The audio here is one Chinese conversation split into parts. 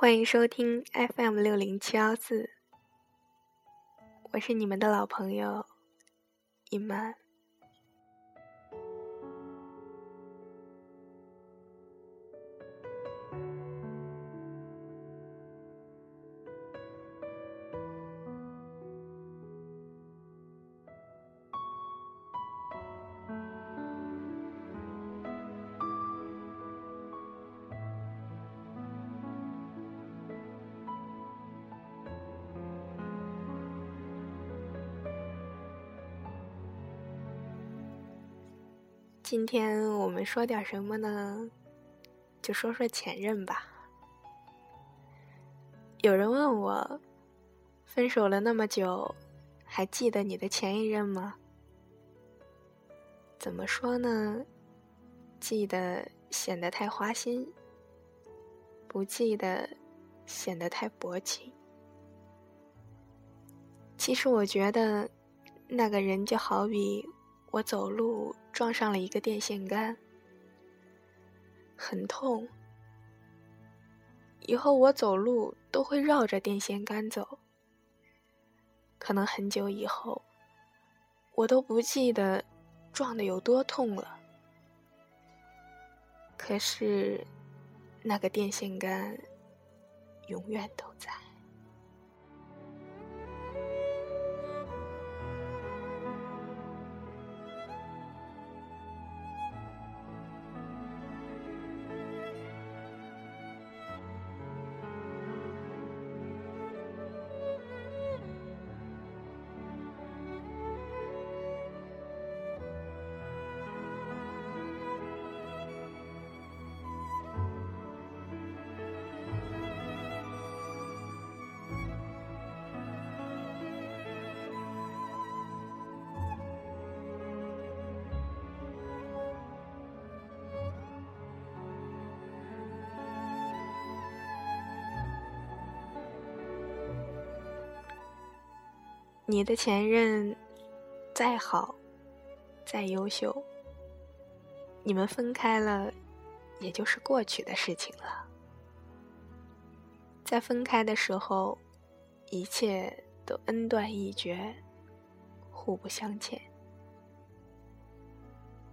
欢迎收听 FM 六零七幺四，我是你们的老朋友一曼。今天我们说点什么呢？就说说前任吧。有人问我，分手了那么久，还记得你的前一任吗？怎么说呢？记得显得太花心，不记得显得太薄情。其实我觉得，那个人就好比我走路。撞上了一个电线杆，很痛。以后我走路都会绕着电线杆走。可能很久以后，我都不记得撞的有多痛了。可是，那个电线杆永远都在。你的前任再好，再优秀，你们分开了，也就是过去的事情了。在分开的时候，一切都恩断义绝，互不相欠。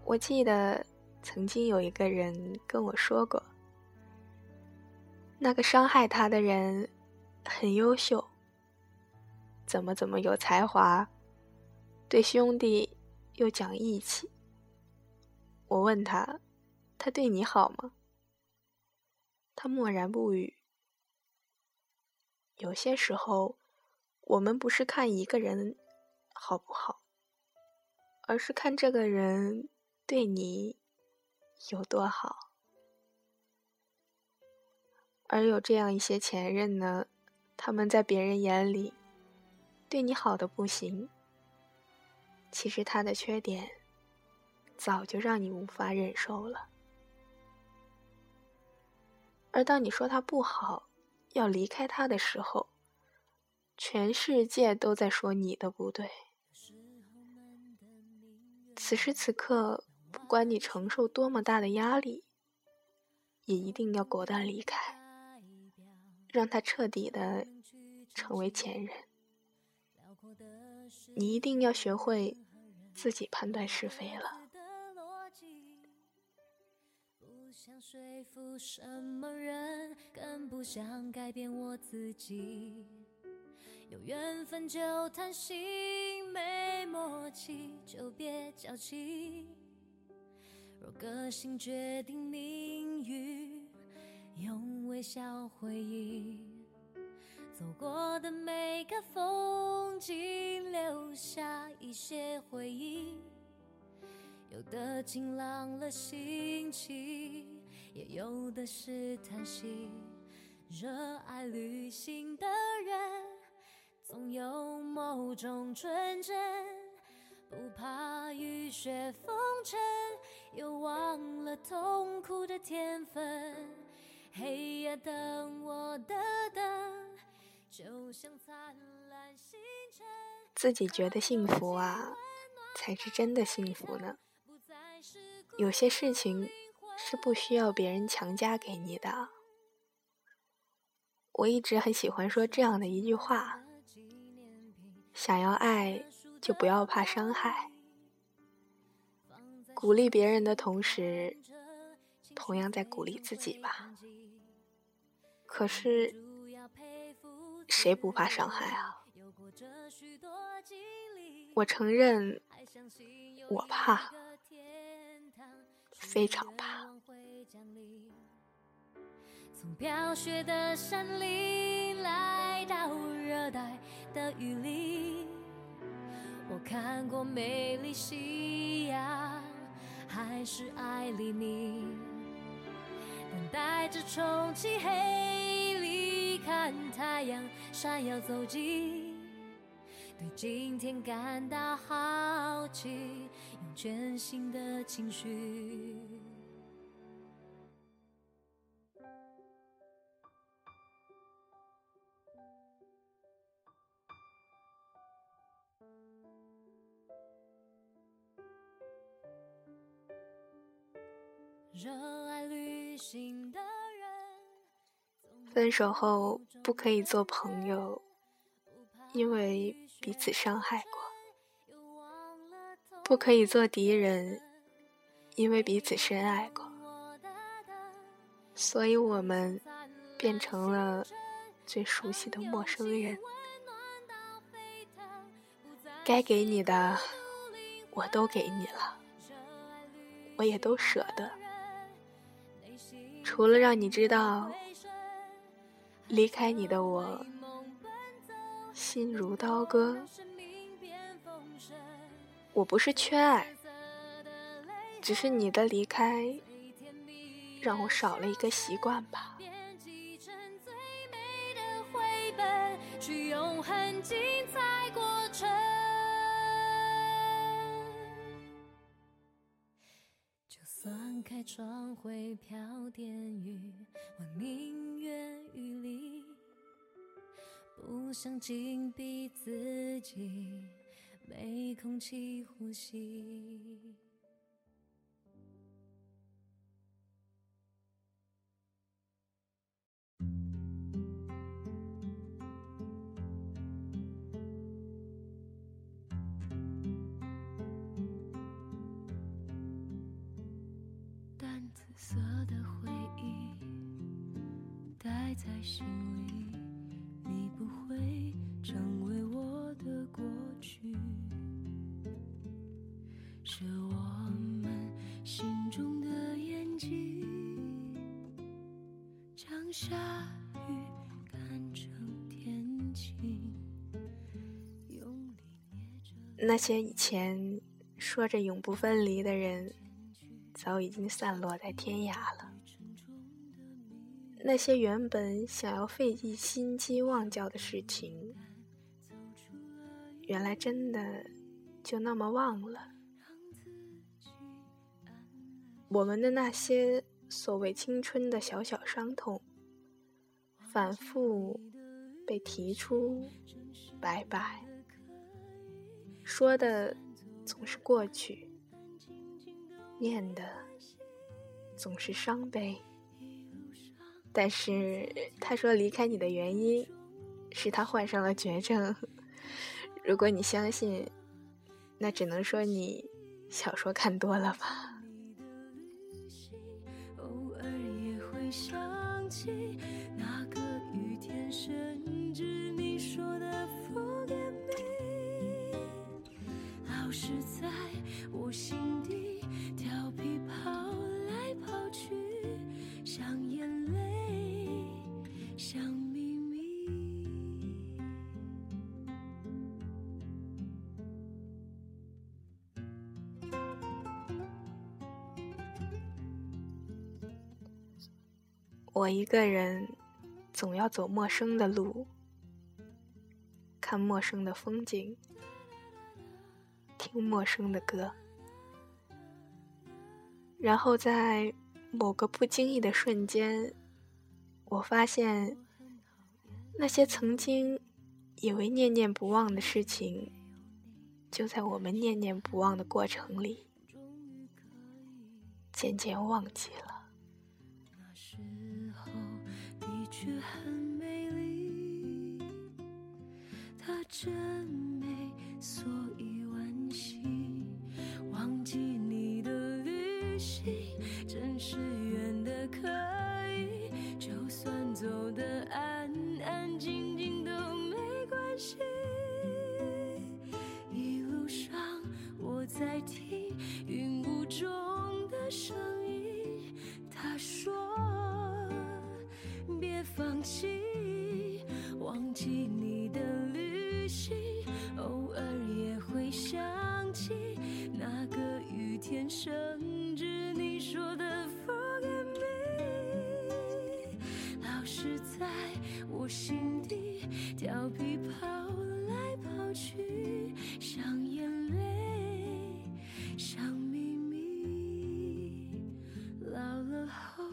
我记得曾经有一个人跟我说过，那个伤害他的人很优秀。怎么怎么有才华，对兄弟又讲义气。我问他，他对你好吗？他默然不语。有些时候，我们不是看一个人好不好，而是看这个人对你有多好。而有这样一些前任呢，他们在别人眼里。对你好的不行，其实他的缺点早就让你无法忍受了。而当你说他不好，要离开他的时候，全世界都在说你的不对。此时此刻，不管你承受多么大的压力，也一定要果断离开，让他彻底的成为前任。你一定要学会自己判断是非了。不想说服什么人，更不想改变我自己。有缘分就谈心，没默契就别矫情。若个性决定命运，用微笑回应。走过的每个风景，留下一些回忆。有的晴朗了心情，也有的是叹息。热爱旅行的人，总有某种纯真，不怕雨雪风尘，又忘了痛苦的天分。黑夜等我的灯。自己觉得幸福啊，才是真的幸福呢。有些事情是不需要别人强加给你的。我一直很喜欢说这样的一句话：想要爱，就不要怕伤害。鼓励别人的同时，同样在鼓励自己吧。可是，谁不怕伤害啊？我承认，我怕，非常怕。从飘雪的山里来到热带的雨林，我看过美丽夕阳。还是爱离你，等待着重启黑里看太阳闪耀走近，对今天感到好奇，用全新的情绪。热爱旅行的分手后不可以做朋友，因为彼此伤害过；不可以做敌人，因为彼此深爱过。所以我们变成了最熟悉的陌生人。该给你的，我都给你了，我也都舍得。除了让你知道，离开你的我心如刀割。我不是缺爱，只是你的离开让我少了一个习惯吧。去永恒精彩过程开窗会飘点雨，我宁愿雨里，不想紧闭自己，没空气呼吸。的回忆待在心里，你不会成为我的过去，是我们心中的眼睛，将下雨看成天晴。那些以前说着永不分离的人，早已经散落在天涯了。那些原本想要费尽心机忘掉的事情，原来真的就那么忘了。我们的那些所谓青春的小小伤痛，反复被提出，拜拜，说的总是过去，念的总是伤悲。但是他说离开你的原因是他患上了绝症。如果你相信，那只能说你小说看多了吧。我我一个人，总要走陌生的路，看陌生的风景，听陌生的歌，然后在某个不经意的瞬间，我发现那些曾经以为念念不忘的事情，就在我们念念不忘的过程里，渐渐忘记了。却很美丽她真美所以天，生，只你说的 Forget me，老是在我心底调皮跑来跑去，像眼泪，像秘密。老了后，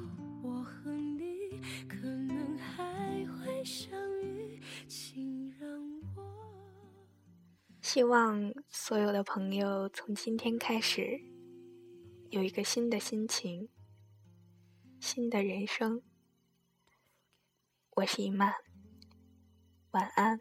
我和你可能还会相遇，请让我。希望所有的朋友从今天开始有一个新的心情，新的人生。我是一曼，晚安。